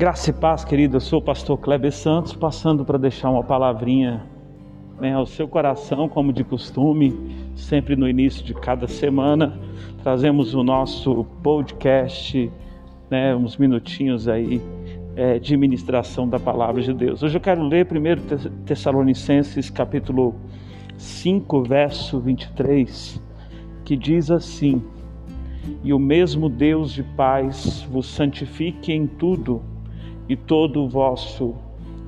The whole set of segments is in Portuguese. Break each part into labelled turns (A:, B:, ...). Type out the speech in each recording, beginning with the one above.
A: Graça e paz, querida. Eu sou o pastor Kleber Santos, passando para deixar uma palavrinha né, ao seu coração, como de costume, sempre no início de cada semana. Trazemos o nosso podcast, né, uns minutinhos aí é, de ministração da palavra de Deus. Hoje eu quero ler 1 Tessalonicenses, capítulo 5, verso 23, que diz assim: E o mesmo Deus de paz vos santifique em tudo e todo o vosso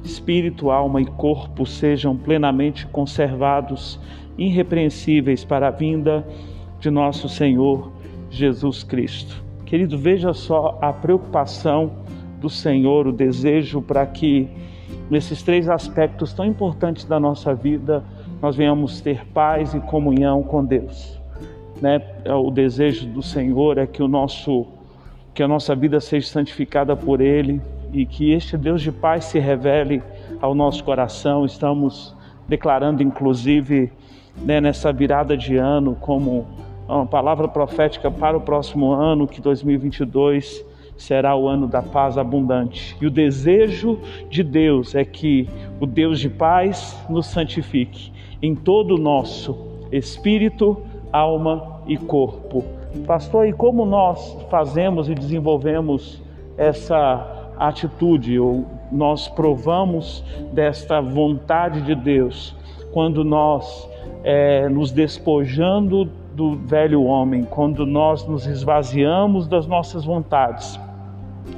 A: espírito, alma e corpo sejam plenamente conservados, irrepreensíveis para a vinda de nosso Senhor Jesus Cristo. Querido, veja só a preocupação do Senhor, o desejo para que nesses três aspectos tão importantes da nossa vida nós venhamos ter paz e comunhão com Deus. Né? O desejo do Senhor é que o nosso que a nossa vida seja santificada por ele, e que este Deus de paz se revele ao nosso coração. Estamos declarando, inclusive, né, nessa virada de ano, como uma palavra profética para o próximo ano, que 2022 será o ano da paz abundante. E o desejo de Deus é que o Deus de paz nos santifique em todo o nosso espírito, alma e corpo. Pastor, e como nós fazemos e desenvolvemos essa atitude, ou nós provamos desta vontade de Deus quando nós é, nos despojando do velho homem, quando nós nos esvaziamos das nossas vontades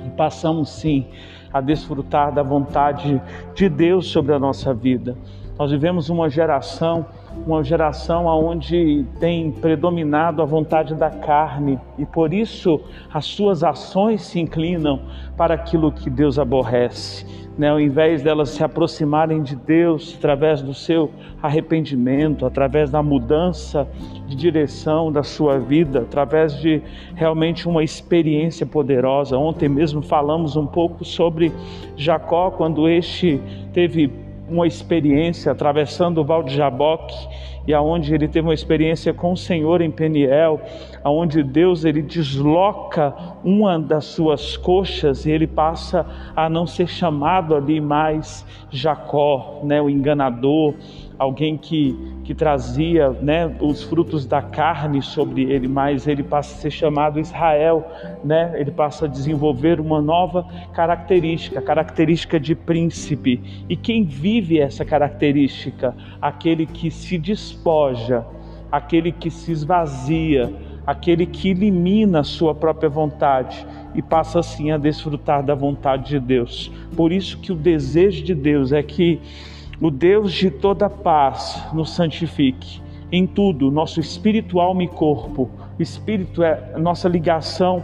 A: e passamos sim a desfrutar da vontade de Deus sobre a nossa vida. Nós vivemos uma geração uma geração onde tem predominado a vontade da carne e por isso as suas ações se inclinam para aquilo que Deus aborrece. Né? Ao invés delas se aproximarem de Deus através do seu arrependimento, através da mudança de direção da sua vida, através de realmente uma experiência poderosa. Ontem mesmo falamos um pouco sobre Jacó, quando este teve uma experiência atravessando o Val de Jaboque e aonde ele teve uma experiência com o Senhor em Peniel, aonde Deus ele desloca uma das suas coxas e ele passa a não ser chamado ali mais Jacó, né, o enganador, alguém que, que trazia né, os frutos da carne sobre ele, mas ele passa a ser chamado Israel, né? ele passa a desenvolver uma nova característica, característica de príncipe. E quem vive essa característica? Aquele que se despoja, aquele que se esvazia, aquele que elimina a sua própria vontade e passa assim a desfrutar da vontade de Deus. Por isso que o desejo de Deus é que o Deus de toda paz nos santifique em tudo, nosso espírito, alma e corpo. O espírito é nossa ligação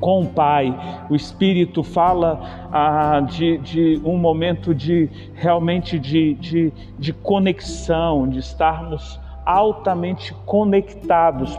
A: com o Pai. O Espírito fala ah, de, de, um momento de realmente de, de, de conexão, de estarmos altamente conectados,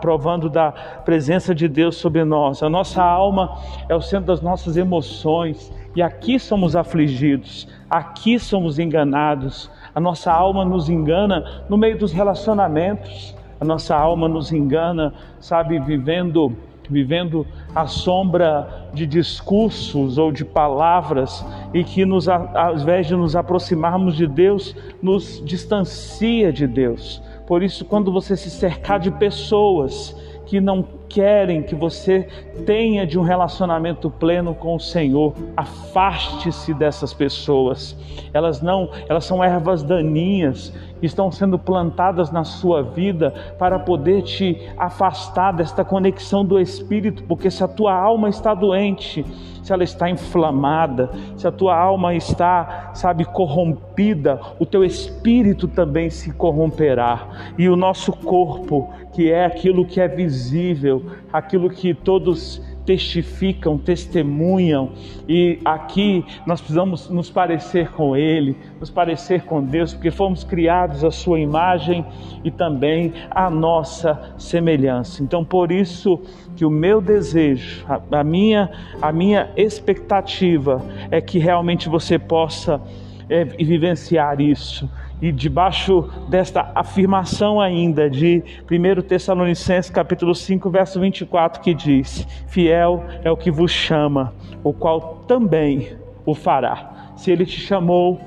A: provando da presença de Deus sobre nós. A nossa alma é o centro das nossas emoções e aqui somos afligidos, aqui somos enganados. A nossa alma nos engana no meio dos relacionamentos. A nossa alma nos engana, sabe, vivendo vivendo à sombra de discursos ou de palavras e que nos, ao invés de nos aproximarmos de Deus, nos distancia de Deus. Por isso, quando você se cercar de pessoas que não querem que você tenha de um relacionamento pleno com o Senhor, afaste-se dessas pessoas. Elas não, elas são ervas daninhas que estão sendo plantadas na sua vida para poder te afastar desta conexão do espírito, porque se a tua alma está doente, se ela está inflamada, se a tua alma está, sabe, corrompida, o teu espírito também se corromperá. E o nosso corpo, que é aquilo que é visível, aquilo que todos testificam, testemunham, e aqui nós precisamos nos parecer com Ele, nos parecer com Deus, porque fomos criados à Sua imagem e também à nossa semelhança. Então, por isso que o meu desejo, a, minha, a minha expectativa é que realmente você possa é, vivenciar isso e debaixo desta afirmação ainda de 1 Tessalonicenses capítulo 5, verso 24, que diz: Fiel é o que vos chama, o qual também o fará. Se ele te chamou,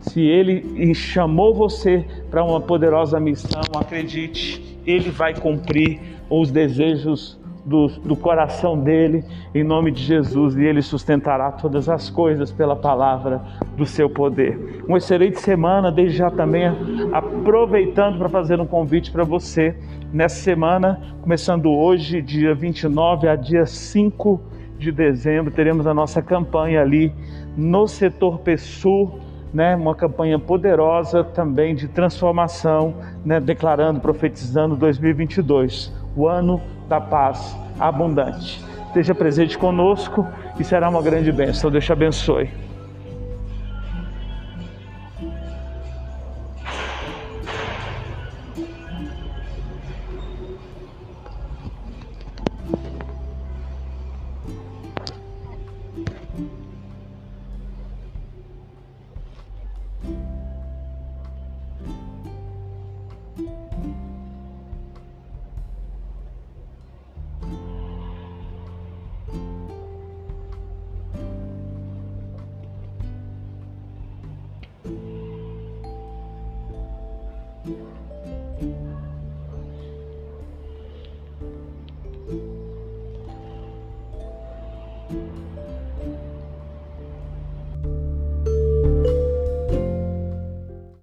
A: se ele chamou você para uma poderosa missão, acredite, ele vai cumprir os desejos do, do, coração dele, em nome de Jesus, e ele sustentará todas as coisas pela palavra do seu poder. Uma excelente semana, desde já também aproveitando para fazer um convite para você. Nessa semana, começando hoje, dia 29 a dia 5 de dezembro, teremos a nossa campanha ali no setor PSU né, uma campanha poderosa também de transformação, né, declarando, profetizando 2022, o ano da paz abundante. Esteja presente conosco e será uma grande bênção. Deus te abençoe.